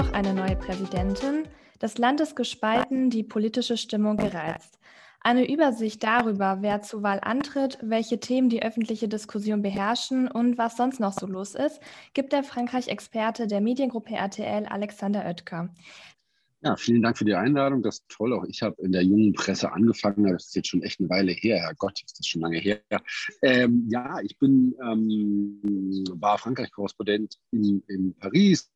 doch eine neue Präsidentin. Das Land ist gespalten, die politische Stimmung gereizt. Eine Übersicht darüber, wer zur Wahl antritt, welche Themen die öffentliche Diskussion beherrschen und was sonst noch so los ist, gibt der Frankreich-Experte der Mediengruppe RTL Alexander Oetker. Ja, vielen Dank für die Einladung. Das ist toll. Auch ich habe in der jungen Presse angefangen. Das ist jetzt schon echt eine Weile her. Herr Gott, ist das schon lange her. Ähm, ja, ich bin, ähm, war Frankreich-Korrespondent in, in Paris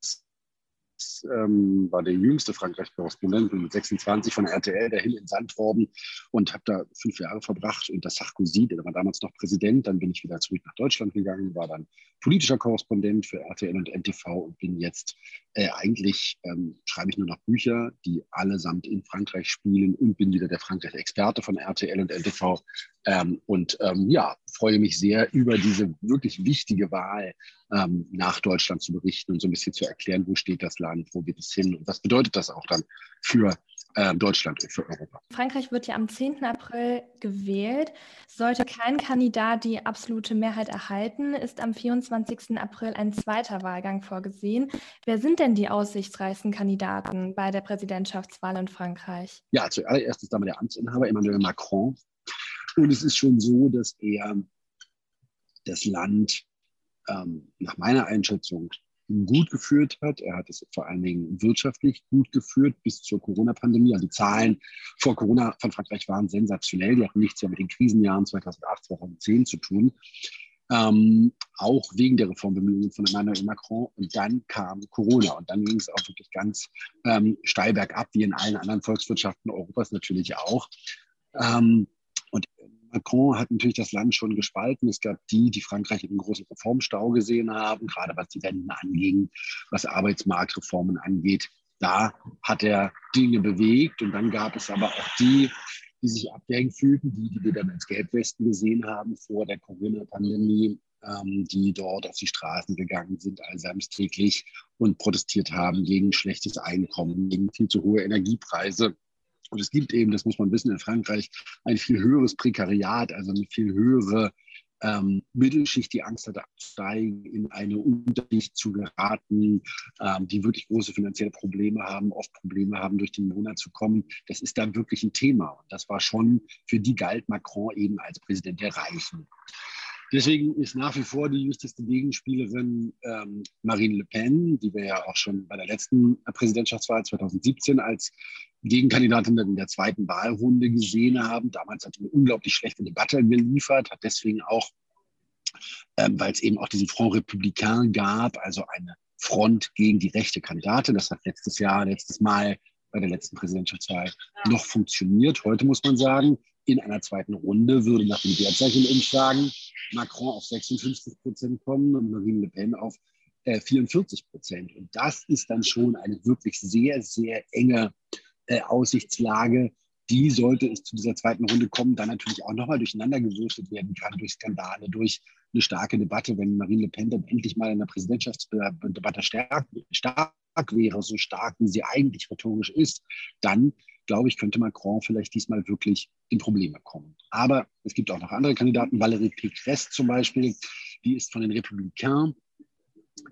ähm, war der jüngste Frankreich-Korrespondent mit 26 von RTL dahin entsandt worden und habe da fünf Jahre verbracht unter Sarkozy, der war damals noch Präsident. Dann bin ich wieder zurück nach Deutschland gegangen, war dann politischer Korrespondent für RTL und NTV und bin jetzt äh, eigentlich, ähm, schreibe ich nur noch Bücher, die allesamt in Frankreich spielen und bin wieder der Frankreich-Experte von RTL und NTV. Ähm, und ähm, ja, freue mich sehr über diese wirklich wichtige Wahl ähm, nach Deutschland zu berichten und so ein bisschen zu erklären, wo steht das Land, wo geht es hin und was bedeutet das auch dann für äh, Deutschland und für Europa. Frankreich wird ja am 10. April gewählt. Sollte kein Kandidat die absolute Mehrheit erhalten, ist am 24. April ein zweiter Wahlgang vorgesehen. Wer sind denn die aussichtsreichsten Kandidaten bei der Präsidentschaftswahl in Frankreich? Ja, zuallererst ist damit der Amtsinhaber Emmanuel Macron. Und es ist schon so, dass er das Land ähm, nach meiner Einschätzung gut geführt hat. Er hat es vor allen Dingen wirtschaftlich gut geführt bis zur Corona-Pandemie. Also die Zahlen vor Corona von Frankreich waren sensationell. Die hatten nichts ja mit den Krisenjahren 2008, 2010 zu tun. Ähm, auch wegen der Reformbemühungen von Emmanuel Macron. Und dann kam Corona und dann ging es auch wirklich ganz ähm, steil bergab, wie in allen anderen Volkswirtschaften Europas natürlich auch. Ähm, und Macron hat natürlich das Land schon gespalten. Es gab die, die Frankreich in großen Reformstau gesehen haben, gerade was die Wenden anging, was Arbeitsmarktreformen angeht. Da hat er Dinge bewegt. Und dann gab es aber auch die, die sich abgehängt fühlten, die, die wir dann als Gelbwesten gesehen haben vor der Corona-Pandemie, ähm, die dort auf die Straßen gegangen sind, allseits täglich und protestiert haben gegen schlechtes Einkommen, gegen viel zu hohe Energiepreise und es gibt eben, das muss man wissen, in Frankreich ein viel höheres Prekariat, also eine viel höhere ähm, Mittelschicht, die Angst hatte abzusteigen, in eine Unterschicht zu geraten, ähm, die wirklich große finanzielle Probleme haben, oft Probleme haben, durch den Monat zu kommen. Das ist da wirklich ein Thema. Und das war schon, für die galt Macron eben als Präsident der Reichen. Deswegen ist nach wie vor die wichtigste Gegenspielerin ähm, Marine Le Pen, die wir ja auch schon bei der letzten Präsidentschaftswahl 2017 als Gegenkandidatin in der zweiten Wahlrunde gesehen haben. Damals hat sie eine unglaublich schlechte Debatte geliefert, hat deswegen auch, ähm, weil es eben auch diesen Front Républicain gab, also eine Front gegen die rechte Kandidatin. Das hat letztes Jahr, letztes Mal bei der letzten Präsidentschaftswahl noch funktioniert. Heute muss man sagen, in einer zweiten Runde würde nach dem derzeitigen Umfragen Macron auf 56 Prozent kommen und Marine Le Pen auf äh, 44 Prozent. Und das ist dann schon eine wirklich sehr, sehr enge äh, Aussichtslage. Die sollte es zu dieser zweiten Runde kommen, dann natürlich auch nochmal durcheinandergewürfelt werden kann durch Skandale, durch eine starke Debatte, wenn Marine Le Pen dann endlich mal in der Präsidentschaftsdebatte stark, stark wäre, so stark wie sie eigentlich rhetorisch ist, dann glaube ich, könnte Macron vielleicht diesmal wirklich in Probleme kommen. Aber es gibt auch noch andere Kandidaten. Valérie Pécresse zum Beispiel, die ist von den Republikanern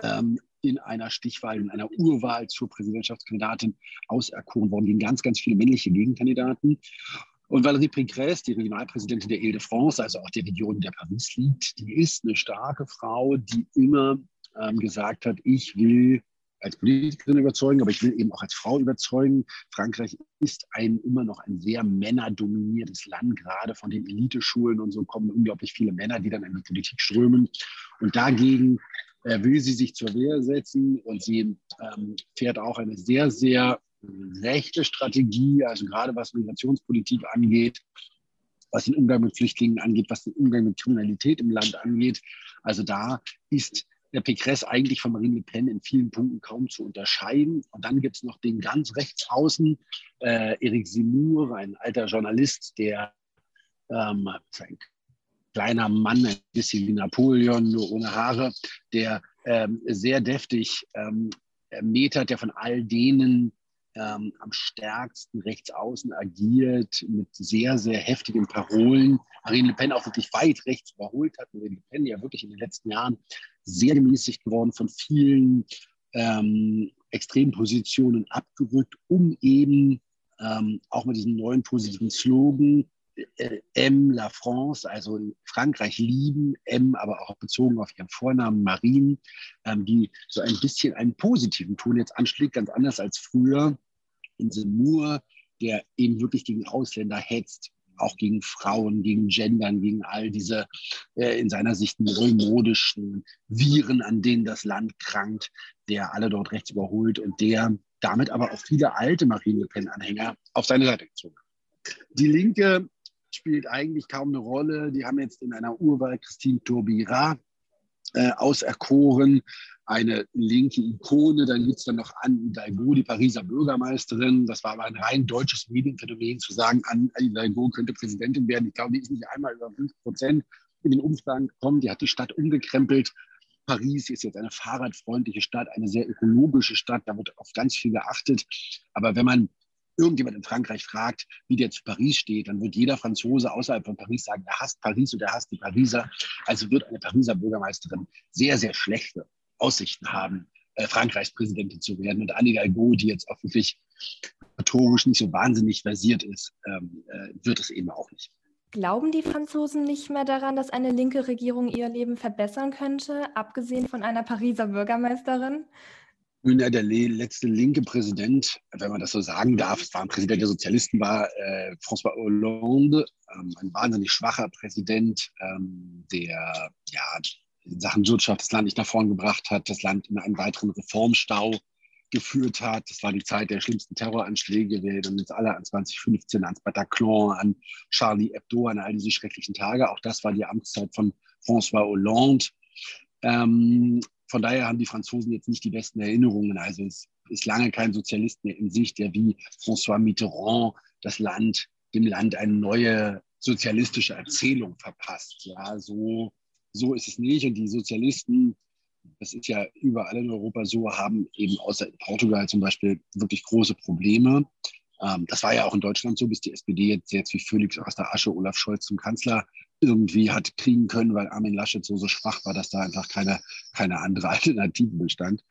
ähm, in einer Stichwahl, in einer Urwahl zur Präsidentschaftskandidatin auserkoren worden, gegen ganz, ganz viele männliche Gegenkandidaten. Und Valérie Pécresse, die Regionalpräsidentin der Ile-de-France, also auch der Region, der Paris liegt, die ist eine starke Frau, die immer ähm, gesagt hat, ich will als Politikerin überzeugen, aber ich will eben auch als Frau überzeugen. Frankreich ist ein immer noch ein sehr männerdominiertes Land, gerade von den Eliteschulen und so kommen unglaublich viele Männer, die dann in die Politik strömen. Und dagegen äh, will sie sich zur Wehr setzen und sie ähm, fährt auch eine sehr, sehr rechte Strategie, also gerade was Migrationspolitik angeht, was den Umgang mit Flüchtlingen angeht, was den Umgang mit Kriminalität im Land angeht. Also da ist der Pécresse eigentlich von Marine Le Pen in vielen Punkten kaum zu unterscheiden. Und dann gibt es noch den ganz rechts außen, äh, Eric Simur, ein alter Journalist, der ähm, ein kleiner Mann, ein bisschen wie Napoleon, nur ohne Haare, der ähm, sehr deftig ähm, metert, der von all denen ähm, am stärksten rechts außen agiert, mit sehr, sehr heftigen Parolen. Marine Le Pen auch wirklich weit rechts überholt hat. Marine Le Pen ja wirklich in den letzten Jahren sehr gemäßigt geworden von vielen ähm, Extrempositionen abgerückt, um eben ähm, auch mit diesem neuen positiven Slogan äh, M la France, also Frankreich lieben, M aber auch bezogen auf ihren Vornamen Marine, ähm, die so ein bisschen einen positiven Ton jetzt anschlägt, ganz anders als früher. In Semur, der eben wirklich gegen Ausländer hetzt, auch gegen Frauen, gegen Gendern, gegen all diese äh, in seiner Sicht neumodischen Viren, an denen das Land krankt, der alle dort rechts überholt und der damit aber auch viele alte Marine Le Pen-Anhänger auf seine Seite gezogen hat. Die Linke spielt eigentlich kaum eine Rolle. Die haben jetzt in einer Urwahl Christine Taubira äh, auserkoren, eine linke Ikone. Dann gibt es dann noch Anne Hidalgo, die Pariser Bürgermeisterin. Das war aber ein rein deutsches Medienphänomen, zu sagen, Anne Hidalgo könnte Präsidentin werden. Ich glaube, die ist nicht einmal über 5 Prozent in den Umfragen gekommen. Die hat die Stadt umgekrempelt. Paris ist jetzt eine fahrradfreundliche Stadt, eine sehr ökologische Stadt. Da wird auf ganz viel geachtet. Aber wenn man irgendjemand in Frankreich fragt, wie der zu Paris steht, dann wird jeder Franzose außerhalb von Paris sagen, er hasst Paris und er hasst die Pariser. Also wird eine Pariser Bürgermeisterin sehr, sehr schlechte Aussichten haben, äh, Frankreichs Präsidentin zu werden. Und Anne Hidalgo, die jetzt wirklich rhetorisch nicht so wahnsinnig versiert ist, ähm, äh, wird es eben auch nicht. Glauben die Franzosen nicht mehr daran, dass eine linke Regierung ihr Leben verbessern könnte, abgesehen von einer Pariser Bürgermeisterin? Ja, der letzte linke Präsident, wenn man das so sagen darf, es war ein Präsident der Sozialisten, war äh, François Hollande, ähm, ein wahnsinnig schwacher Präsident, ähm, der ja, in Sachen Wirtschaft das Land nicht nach vorn gebracht hat, das Land in einen weiteren Reformstau geführt hat. Das war die Zeit der schlimmsten Terroranschläge. Wir erinnern uns alle an 2015, ans Bataclan, an Charlie Hebdo, an all diese schrecklichen Tage. Auch das war die Amtszeit von François Hollande. Ähm, von daher haben die Franzosen jetzt nicht die besten Erinnerungen. Also es ist lange kein Sozialist mehr in sich, der wie François Mitterrand das Land, dem Land eine neue sozialistische Erzählung verpasst. Ja, so, so ist es nicht. Und die Sozialisten, das ist ja überall in Europa so, haben eben außer in Portugal zum Beispiel wirklich große Probleme. Ähm, das war ja auch in Deutschland so, bis die SPD jetzt, jetzt wie Felix aus der Asche Olaf Scholz zum Kanzler irgendwie hat kriegen können, weil Armin Laschet so, so schwach war, dass da einfach keine, keine andere Alternative bestand.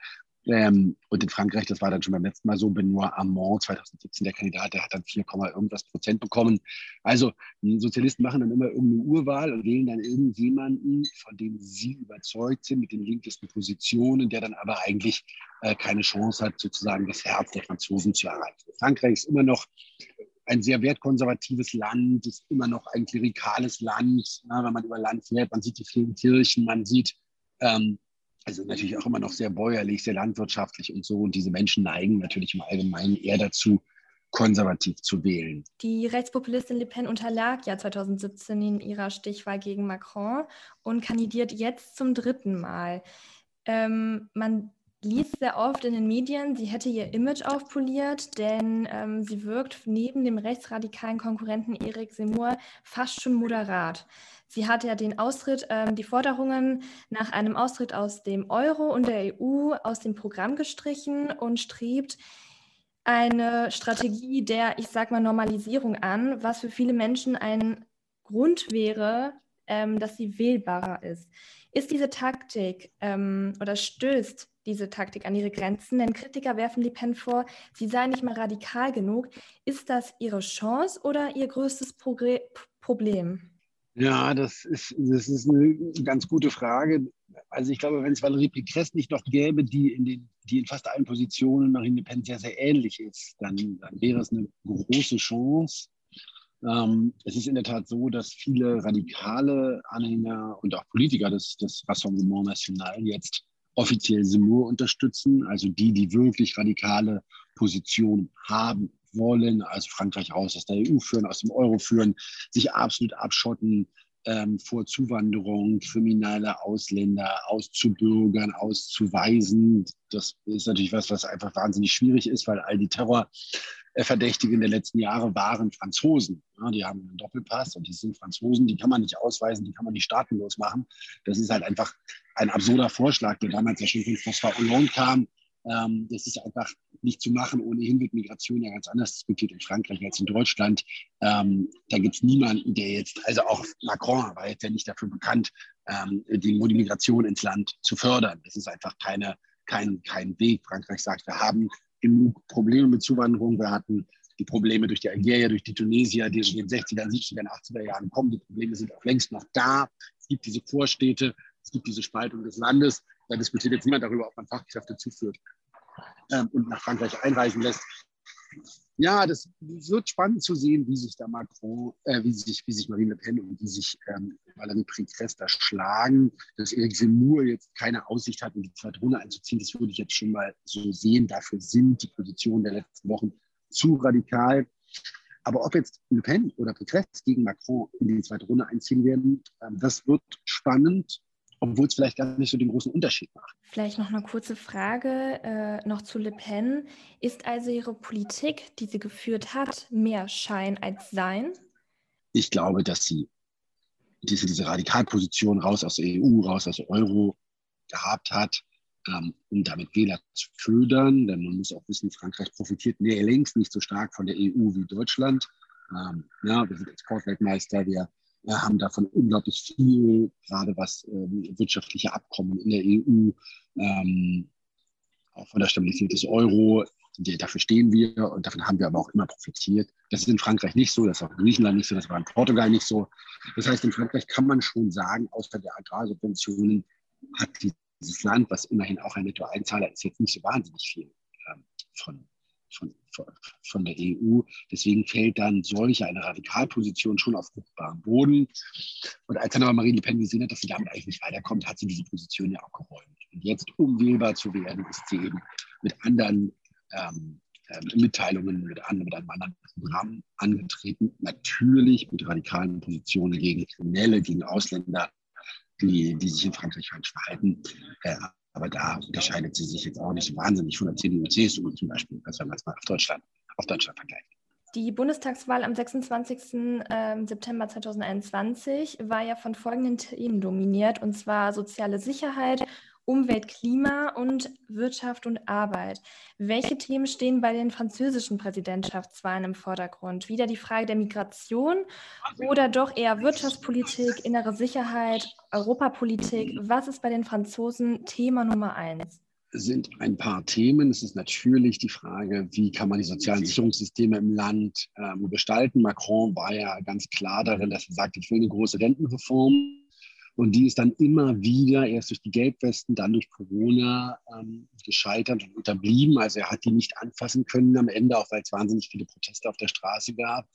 Ähm, und in Frankreich, das war dann schon beim letzten Mal so, Benoit Hamon, 2017 der Kandidat, der hat dann 4, irgendwas Prozent bekommen. Also die Sozialisten machen dann immer irgendeine Urwahl und wählen dann irgendjemanden, von dem sie überzeugt sind, mit den linkesten Positionen, der dann aber eigentlich äh, keine Chance hat, sozusagen das Herz der Franzosen zu erreichen. Frankreich ist immer noch ein sehr wertkonservatives Land, ist immer noch ein klerikales Land. Na, wenn man über Land fährt, man sieht die vielen Kirchen, man sieht, ähm, also natürlich auch immer noch sehr bäuerlich, sehr landwirtschaftlich und so. Und diese Menschen neigen natürlich im Allgemeinen eher dazu, konservativ zu wählen. Die Rechtspopulistin Le Pen unterlag ja 2017 in ihrer Stichwahl gegen Macron und kandidiert jetzt zum dritten Mal. Ähm, man liest sehr oft in den Medien, sie hätte ihr Image aufpoliert, denn ähm, sie wirkt neben dem rechtsradikalen Konkurrenten Eric Seymour fast schon moderat. Sie hat ja den Austritt, ähm, die Forderungen nach einem Austritt aus dem Euro und der EU aus dem Programm gestrichen und strebt eine Strategie der, ich sag mal, Normalisierung an, was für viele Menschen ein Grund wäre, ähm, dass sie wählbarer ist. Ist diese Taktik ähm, oder stößt diese Taktik an ihre Grenzen? Denn Kritiker werfen Le Pen vor, sie sei nicht mal radikal genug. Ist das ihre Chance oder ihr größtes Progr Problem? Ja, das ist, das ist eine ganz gute Frage. Also ich glaube, wenn es Valérie Pécresse nicht noch gäbe, die in, den, die in fast allen Positionen Marine Le Pen sehr, sehr ähnlich ist, dann, dann wäre es eine große Chance. Ähm, es ist in der Tat so, dass viele radikale Anhänger und auch Politiker des, des Rassemblement National jetzt offiziell Semur unterstützen, also die, die wirklich radikale Positionen haben wollen, also Frankreich raus aus der EU führen, aus dem Euro führen, sich absolut abschotten ähm, vor Zuwanderung, kriminelle Ausländer auszubürgern, auszuweisen. Das ist natürlich was, was einfach wahnsinnig schwierig ist, weil all die Terrorverdächtigen der letzten Jahre waren Franzosen. Ja, die haben einen Doppelpass und die sind Franzosen, die kann man nicht ausweisen, die kann man nicht staatenlos machen. Das ist halt einfach ein absurder Vorschlag, der damals ja schon von François Hollande kam. Ähm, das ist einfach nicht zu machen. Ohnehin wird Migration ja ganz anders diskutiert in Frankreich als in Deutschland. Ähm, da gibt es niemanden, der jetzt, also auch Macron war jetzt ja nicht dafür bekannt, ähm, die Migration ins Land zu fördern. Das ist einfach keine, kein, kein Weg. Frankreich sagt, wir haben genug Probleme mit Zuwanderung. Wir hatten die Probleme durch die Algerier, durch die Tunesier, die in den 60er, 70er, 80er Jahren kommen. Die Probleme sind auch längst noch da. Es gibt diese Vorstädte, es gibt diese Spaltung des Landes. Da diskutiert jetzt niemand darüber, ob man Fachkräfte zuführt ähm, und nach Frankreich einreisen lässt. Ja, das wird spannend zu sehen, wie sich da Macron, äh, wie sich, wie sich Marine Le Pen und wie sich ähm, Valérie Pécresse da schlagen. Dass Eric Zemmour jetzt keine Aussicht hat, in die zweite Runde einzuziehen, das würde ich jetzt schon mal so sehen. Dafür sind die Positionen der letzten Wochen zu radikal. Aber ob jetzt Le Pen oder Pécresse gegen Macron in die zweite Runde einziehen werden, ähm, das wird spannend obwohl es vielleicht gar nicht so den großen Unterschied macht. Vielleicht noch eine kurze Frage äh, noch zu Le Pen. Ist also ihre Politik, die sie geführt hat, mehr Schein als Sein? Ich glaube, dass sie diese, diese Radikalposition raus aus der EU, raus aus der Euro gehabt hat, ähm, um damit Wähler zu ködern. Denn man muss auch wissen, Frankreich profitiert längst nicht so stark von der EU wie Deutschland. Ähm, ja, wir sind Exportweltmeister, wir haben davon unglaublich viel, gerade was ähm, wirtschaftliche Abkommen in der EU, ähm, auch von der Stabilität des Euro, dafür stehen wir und davon haben wir aber auch immer profitiert. Das ist in Frankreich nicht so, das war in Griechenland nicht so, das war in Portugal nicht so. Das heißt, in Frankreich kann man schon sagen, außer der Agrarsubventionen hat dieses Land, was immerhin auch ein Nettoeinzahler ist, jetzt nicht so wahnsinnig viel ähm, von, von, von der EU. Deswegen fällt dann solche eine Radikalposition schon auf fruchtbaren Boden. Und als dann aber Marine Le Pen gesehen hat, dass sie damit eigentlich nicht weiterkommt, hat sie diese Position ja auch geräumt. Und jetzt, um wählbar zu werden, ist sie eben mit anderen ähm, ähm, Mitteilungen, mit, anderen, mit einem anderen Programm angetreten. Natürlich mit radikalen Positionen gegen Kriminelle, gegen Ausländer, die, die sich in Frankreich falsch verhalten. Äh, aber da unterscheidet sie sich jetzt auch nicht wahnsinnig von der CDU CSU zum Beispiel, wenn man es mal auf Deutschland, auf Deutschland vergleicht. Die Bundestagswahl am 26. Ähm, September 2021 war ja von folgenden Themen dominiert, und zwar soziale Sicherheit, Umwelt, Klima und Wirtschaft und Arbeit. Welche Themen stehen bei den französischen Präsidentschaftswahlen im Vordergrund? Wieder die Frage der Migration oder doch eher Wirtschaftspolitik, innere Sicherheit, Europapolitik? Was ist bei den Franzosen Thema Nummer eins? sind ein paar Themen. Es ist natürlich die Frage, wie kann man die sozialen Sicherungssysteme im Land ähm, gestalten. Macron war ja ganz klar darin, dass er sagt, ich will eine große Rentenreform. Und die ist dann immer wieder erst durch die Gelbwesten, dann durch Corona ähm, gescheitert und unterblieben. Also er hat die nicht anfassen können am Ende, auch weil es wahnsinnig viele Proteste auf der Straße gab.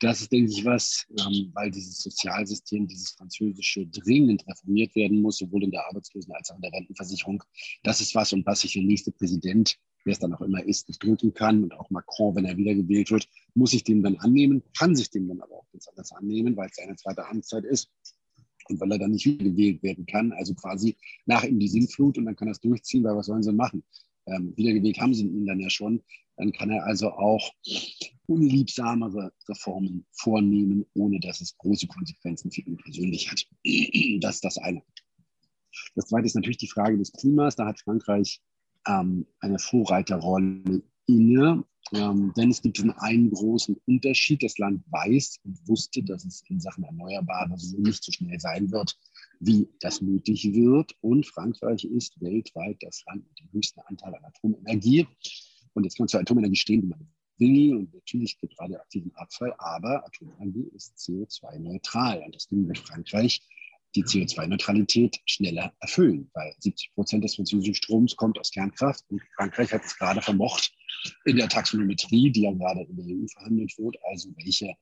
Das ist, denke ich, was, ähm, weil dieses Sozialsystem, dieses französische, dringend reformiert werden muss, sowohl in der Arbeitslosen- als auch in der Rentenversicherung. Das ist was, und was sich der nächste Präsident wer es dann auch immer ist, nicht drücken kann. Und auch Macron, wenn er wiedergewählt wird, muss sich dem dann annehmen, kann sich dem dann aber auch ganz anders annehmen, weil es seine zweite Amtszeit ist und weil er dann nicht wiedergewählt werden kann. Also quasi nach ihm die Sintflut und dann kann er es durchziehen, weil was sollen sie machen? Ähm, wiedergewählt haben sie ihn dann ja schon. Dann kann er also auch unliebsamere Reformen vornehmen, ohne dass es große Konsequenzen für ihn persönlich hat. Das ist das eine. Das zweite ist natürlich die Frage des Klimas. Da hat Frankreich ähm, eine Vorreiterrolle inne. Ähm, denn es gibt einen großen Unterschied. Das Land weiß und wusste, dass es in Sachen Erneuerbare so nicht so schnell sein wird, wie das nötig wird. Und Frankreich ist weltweit das Land mit dem höchsten Anteil an Atomenergie. Und jetzt kann man zur Atomenergie stehen, wie man will. Und natürlich gibt radioaktiven Abfall, aber Atomenergie ist CO2-neutral. Und deswegen wird Frankreich die CO2-Neutralität schneller erfüllen, weil 70 Prozent des französischen Stroms kommt aus Kernkraft und Frankreich hat es gerade vermocht, in der Taxonometrie, die ja gerade in der EU verhandelt wird, also welche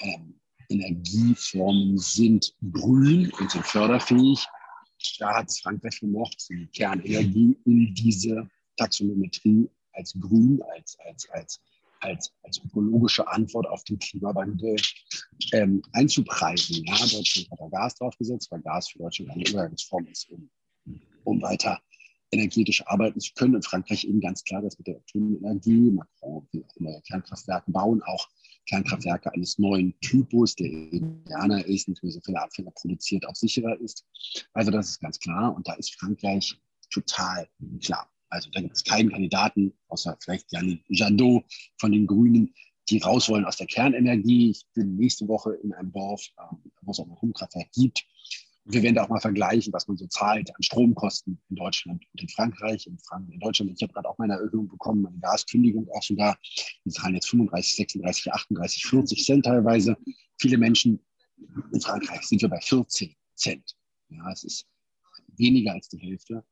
ähm, Energieformen sind grün und sind förderfähig. Da hat es Frankreich vermocht, die Kernenergie in diese Taxonometrie als grün, als, als, als als, als ökologische Antwort auf den Klimawandel ähm, einzupreisen. Ja, Deutschland hat da Gas draufgesetzt, weil Gas für Deutschland eine Übergangsform ist, um, um weiter energetisch arbeiten zu können. In Frankreich eben ganz klar das mit der Atomenergie. Macron will auch neue Kernkraftwerke bauen, auch Kernkraftwerke eines neuen Typus, der indianer ist, mehr so viele Abfälle produziert, auch sicherer ist. Also das ist ganz klar. Und da ist Frankreich total klar. Also da gibt es keinen Kandidaten, außer vielleicht Yannick Jadot von den Grünen, die raus wollen aus der Kernenergie. Ich bin nächste Woche in einem Dorf, ähm, wo es auch ein Atomkraftwerk gibt. wir werden da auch mal vergleichen, was man so zahlt an Stromkosten in Deutschland und in Frankreich. In, Frank in Deutschland, ich habe gerade auch meine Erhöhung bekommen, meine Gaskündigung auch sogar. Die zahlen jetzt 35, 36, 38, 40 Cent teilweise. Viele Menschen in Frankreich sind wir bei 14 Cent. Ja, es ist weniger als die Hälfte.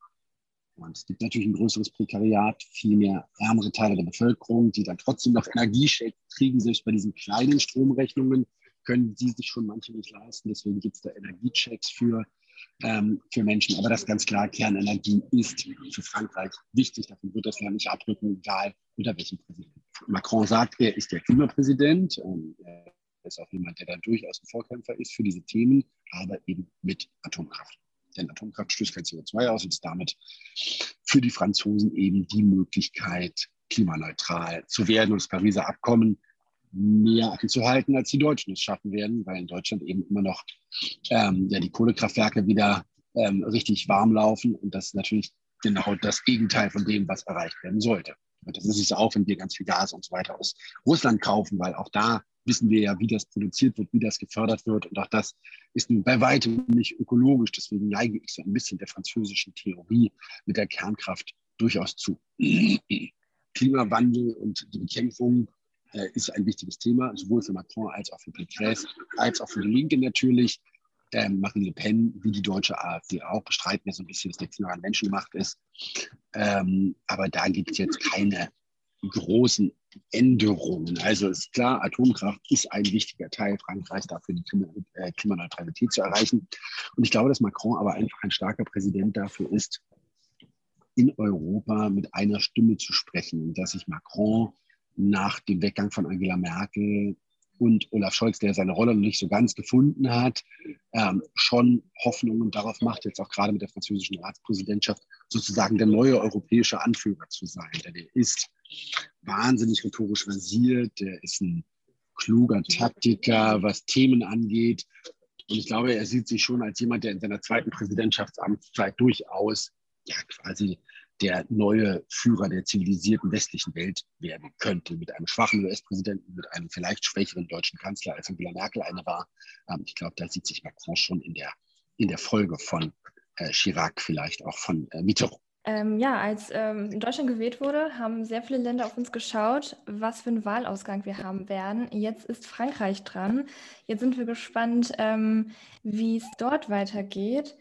Und es gibt natürlich ein größeres Prekariat, viel mehr ärmere Teile der Bevölkerung, die dann trotzdem noch Energie kriegen, selbst bei diesen kleinen Stromrechnungen können sie sich schon manche nicht leisten. Deswegen gibt es da Energiechecks für, ähm, für Menschen. Aber das ist ganz klar, Kernenergie ist für Frankreich wichtig. Davon wird das Land nicht abrücken, egal unter welchem Präsidenten. Macron sagt, er ist der Klimapräsident. Ähm, er ist auch jemand, der da durchaus ein Vorkämpfer ist für diese Themen, aber eben mit Atomkraft. Denn Atomkraft stößt kein CO2 aus und damit für die Franzosen eben die Möglichkeit, klimaneutral zu werden. Und das Pariser Abkommen mehr einzuhalten, als die Deutschen es schaffen werden, weil in Deutschland eben immer noch ähm, ja, die Kohlekraftwerke wieder ähm, richtig warm laufen. Und das ist natürlich genau das Gegenteil von dem, was erreicht werden sollte. Und das ist es auch, wenn wir ganz viel Gas und so weiter aus Russland kaufen, weil auch da wissen wir ja, wie das produziert wird, wie das gefördert wird. Und auch das ist nun bei weitem nicht ökologisch. Deswegen neige ich so ein bisschen der französischen Theorie mit der Kernkraft durchaus zu. Klimawandel und die Bekämpfung äh, ist ein wichtiges Thema, sowohl für Macron als auch für Pécresse, als auch für die Linke natürlich. Ähm, Marine Le Pen, wie die deutsche AfD auch, bestreiten ja so ein bisschen, dass der Klima an Menschenmacht ist. Ähm, aber da gibt es jetzt keine großen Änderungen. Also ist klar, Atomkraft ist ein wichtiger Teil Frankreichs dafür, die äh, Klimaneutralität zu erreichen. Und ich glaube, dass Macron aber einfach ein starker Präsident dafür ist, in Europa mit einer Stimme zu sprechen dass sich Macron nach dem Weggang von Angela Merkel und Olaf Scholz, der seine Rolle noch nicht so ganz gefunden hat, ähm, schon Hoffnungen darauf macht, jetzt auch gerade mit der französischen Ratspräsidentschaft sozusagen der neue europäische Anführer zu sein. Denn er ist wahnsinnig rhetorisch versiert, der ist ein kluger Taktiker, was Themen angeht. Und ich glaube, er sieht sich schon als jemand, der in seiner zweiten Präsidentschaftsamtszeit durchaus ja, quasi der neue Führer der zivilisierten westlichen Welt werden könnte. Mit einem schwachen US-Präsidenten, mit einem vielleicht schwächeren deutschen Kanzler, als Angela Merkel eine war. Ähm, ich glaube, da sieht sich Macron schon in der, in der Folge von äh, Chirac, vielleicht auch von äh, Mitterrand. Ähm, ja, als ähm, in Deutschland gewählt wurde, haben sehr viele Länder auf uns geschaut, was für einen Wahlausgang wir haben werden. Jetzt ist Frankreich dran. Jetzt sind wir gespannt, ähm, wie es dort weitergeht.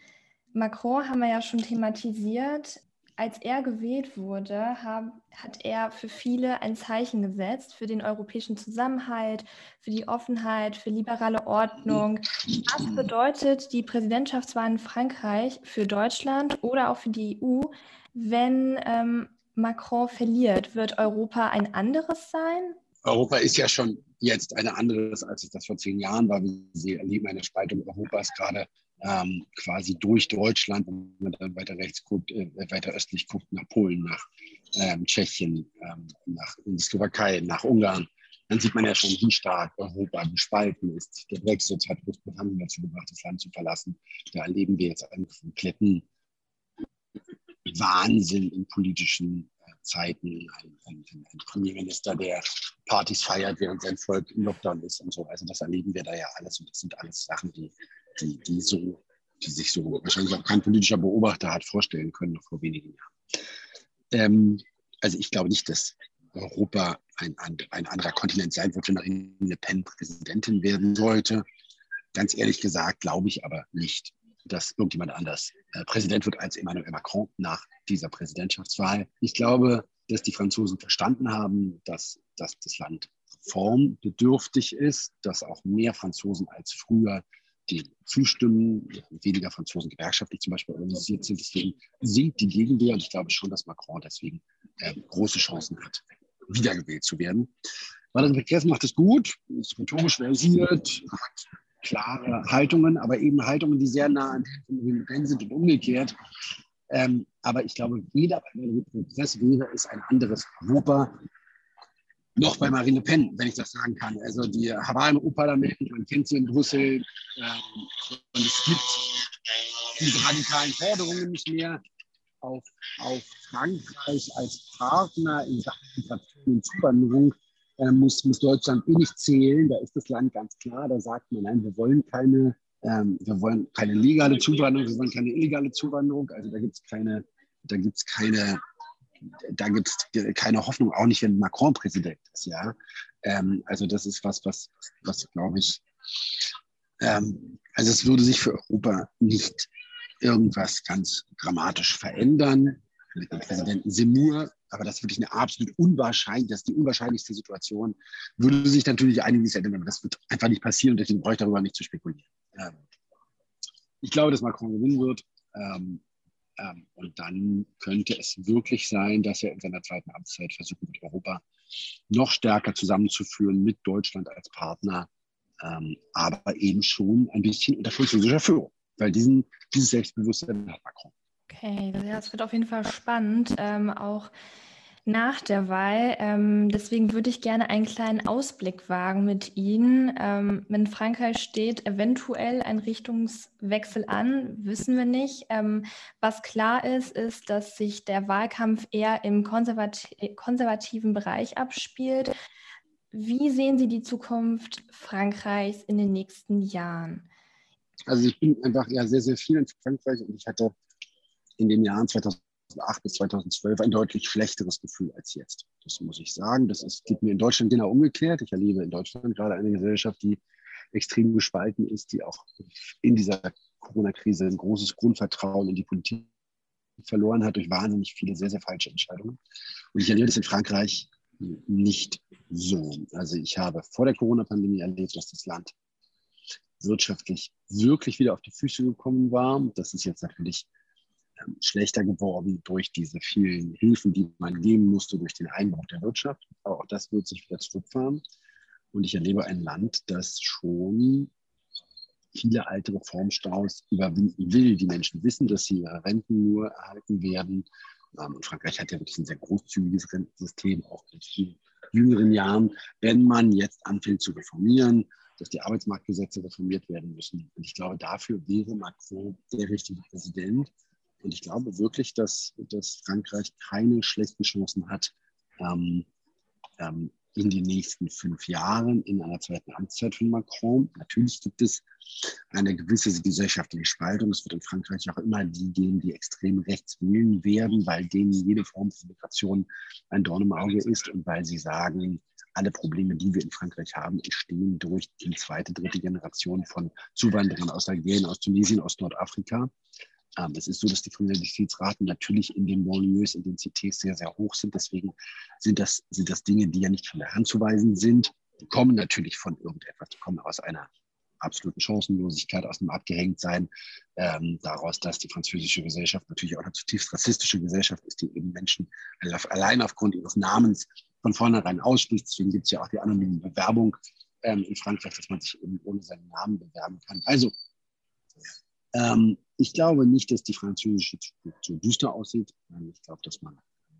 Macron haben wir ja schon thematisiert als er gewählt wurde, hab, hat er für viele ein Zeichen gesetzt, für den europäischen Zusammenhalt, für die Offenheit, für liberale Ordnung. Was bedeutet die Präsidentschaftswahl in Frankreich für Deutschland oder auch für die EU, wenn ähm, Macron verliert? Wird Europa ein anderes sein? Europa ist ja schon jetzt ein anderes, als es das vor zehn Jahren war. Wir erleben eine Spaltung Europas gerade ähm, quasi durch Deutschland, wenn man dann weiter rechts guckt, äh, weiter östlich guckt, nach Polen, nach ähm, Tschechien, ähm, nach in Slowakei, nach Ungarn, dann sieht man ja schon, wie stark Europa gespalten ist. Der Brexit hat Großbritannien dazu gebracht, das Land zu verlassen. Da erleben wir jetzt einen kompletten Wahnsinn in politischen äh, Zeiten. Ein, ein, ein, Premierminister, der Partys feiert, während sein Volk im Lockdown ist und so. Also das erleben wir da ja alles. Und das sind alles Sachen, die die, die, so, die sich so wahrscheinlich auch kein politischer Beobachter hat vorstellen können noch vor wenigen Jahren. Ähm, also ich glaube nicht, dass Europa ein, ein anderer Kontinent sein wird, wenn Marine Le Pen Präsidentin werden sollte. Ganz ehrlich gesagt glaube ich aber nicht, dass irgendjemand anders äh, Präsident wird als Emmanuel Macron nach dieser Präsidentschaftswahl. Ich glaube, dass die Franzosen verstanden haben, dass, dass das Land reformbedürftig ist, dass auch mehr Franzosen als früher die zustimmen, weniger Franzosen gewerkschaftlich zum Beispiel organisiert sind. Deswegen sinkt die Gegenwehr und ich glaube schon, dass Macron deswegen äh, große Chancen hat, wiedergewählt zu werden. Walter Pécresse macht es gut, ist rhetorisch versiert, hat klare Haltungen, aber eben Haltungen, die sehr nah an den sind und umgekehrt. Ähm, aber ich glaube, weder bei Pécresse, weder ist ein anderes Europa noch bei Marine Le Pen, wenn ich das sagen kann. Also die Hawaii im EU-Parlament, man kennt sie in Brüssel. Ähm, und es gibt diese radikalen Forderungen nicht mehr auf, auf Frankreich als Partner in Sachen Migration und Zuwanderung. Äh, muss, muss Deutschland eh nicht zählen. Da ist das Land ganz klar. Da sagt man, nein, wir wollen keine ähm, wir wollen keine legale Zuwanderung, wir wollen keine illegale Zuwanderung. Also da gibt es keine, da gibt es keine, da gibt es keine Hoffnung, auch nicht, wenn Macron Präsident ist, ja. Ähm, also das ist was, was, was glaube ich, ähm, also es würde sich für Europa nicht irgendwas ganz dramatisch verändern. Mit dem Präsidenten Semur, aber das ist wirklich eine absolut unwahrscheinlich, das ist die unwahrscheinlichste Situation, würde sich natürlich einiges ändern, aber das wird einfach nicht passieren und deswegen brauche ich darüber nicht zu spekulieren. Ähm, ich glaube, dass Macron gewinnen wird. Ähm, ähm, und dann könnte es wirklich sein, dass er in seiner zweiten Amtszeit versuchen wird, Europa noch stärker zusammenzuführen mit Deutschland als Partner, ähm, aber eben schon ein bisschen unter französischer Führung, weil diesen, dieses Selbstbewusstsein hat Macron. Okay, das wird auf jeden Fall spannend, ähm, auch nach der Wahl. Ähm, deswegen würde ich gerne einen kleinen Ausblick wagen mit Ihnen. Ähm, in Frankreich steht eventuell ein Richtungswechsel an, wissen wir nicht. Ähm, was klar ist, ist, dass sich der Wahlkampf eher im konservati konservativen Bereich abspielt. Wie sehen Sie die Zukunft Frankreichs in den nächsten Jahren? Also ich bin einfach ja sehr, sehr viel in Frankreich und ich hatte in den Jahren 2000 2008 bis 2012 ein deutlich schlechteres Gefühl als jetzt. Das muss ich sagen. Das ist, geht mir in Deutschland genau umgekehrt. Ich erlebe in Deutschland gerade eine Gesellschaft, die extrem gespalten ist, die auch in dieser Corona-Krise ein großes Grundvertrauen in die Politik verloren hat durch wahnsinnig viele sehr, sehr falsche Entscheidungen. Und ich erlebe das in Frankreich nicht so. Also ich habe vor der Corona-Pandemie erlebt, dass das Land wirtschaftlich wirklich wieder auf die Füße gekommen war. Das ist jetzt natürlich schlechter geworden durch diese vielen Hilfen, die man geben musste durch den Einbruch der Wirtschaft. Aber auch das wird sich wieder zurückfahren. Und ich erlebe ein Land, das schon viele alte Reformstaus überwinden will. Die Menschen wissen, dass sie ihre Renten nur erhalten werden. Ähm, und Frankreich hat ja wirklich ein sehr großzügiges Rentensystem, auch in vielen jüngeren Jahren. Wenn man jetzt anfängt zu reformieren, dass die Arbeitsmarktgesetze reformiert werden müssen. Und ich glaube, dafür wäre Macron der richtige Präsident. Und ich glaube wirklich, dass, dass Frankreich keine schlechten Chancen hat, ähm, ähm, in den nächsten fünf Jahren in einer zweiten Amtszeit von Macron. Natürlich gibt es eine gewisse gesellschaftliche Spaltung. Es wird in Frankreich auch immer die geben, die extrem rechts wählen werden, weil denen jede Form von Migration ein Dorn im Auge ist und weil sie sagen, alle Probleme, die wir in Frankreich haben, entstehen durch die zweite, dritte Generation von Zuwanderern aus Algerien, aus Tunesien, aus Nordafrika. Ähm, es ist so, dass die Kriminalitätsraten natürlich in den Banlieues, in den CTs sehr, sehr hoch sind. Deswegen sind das, sind das Dinge, die ja nicht von der Hand zu weisen sind. Die kommen natürlich von irgendetwas. Die kommen aus einer absoluten Chancenlosigkeit, aus einem Abgehängtsein, ähm, daraus, dass die französische Gesellschaft natürlich auch eine zutiefst rassistische Gesellschaft ist, die eben Menschen allein aufgrund ihres Namens von vornherein ausschließt. Deswegen gibt es ja auch die anonyme Bewerbung ähm, in Frankreich, dass man sich eben ohne seinen Namen bewerben kann. Also ähm, ich glaube nicht, dass die französische Zukunft so düster aussieht. Ich glaube, dass man,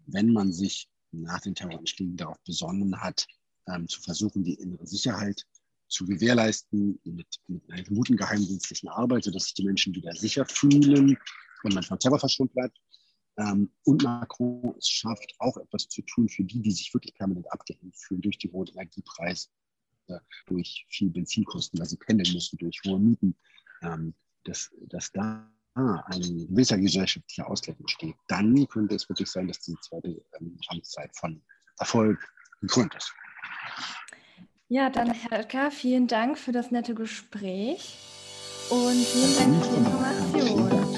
wenn man sich nach den Terroranschlägen darauf besonnen hat, ähm, zu versuchen, die innere Sicherheit zu gewährleisten mit, mit einer guten geheimdienstlichen Arbeit, sodass sich die Menschen wieder sicher fühlen und man von Terror verschont bleibt. Ähm, und Macron es schafft, auch etwas zu tun für die, die sich wirklich permanent abgehängt fühlen durch die hohen Energiepreise, durch viel Benzinkosten, weil sie pendeln müssen, durch hohe Mieten. Ähm, dass, dass da ein gewisser gesellschaftlicher Ausgleich entsteht, dann könnte es wirklich sein, dass die zweite ähm, Amtszeit von Erfolg gekrönt ist. Ja, dann Herr Oetker, vielen Dank für das nette Gespräch und vielen Dank für die Information.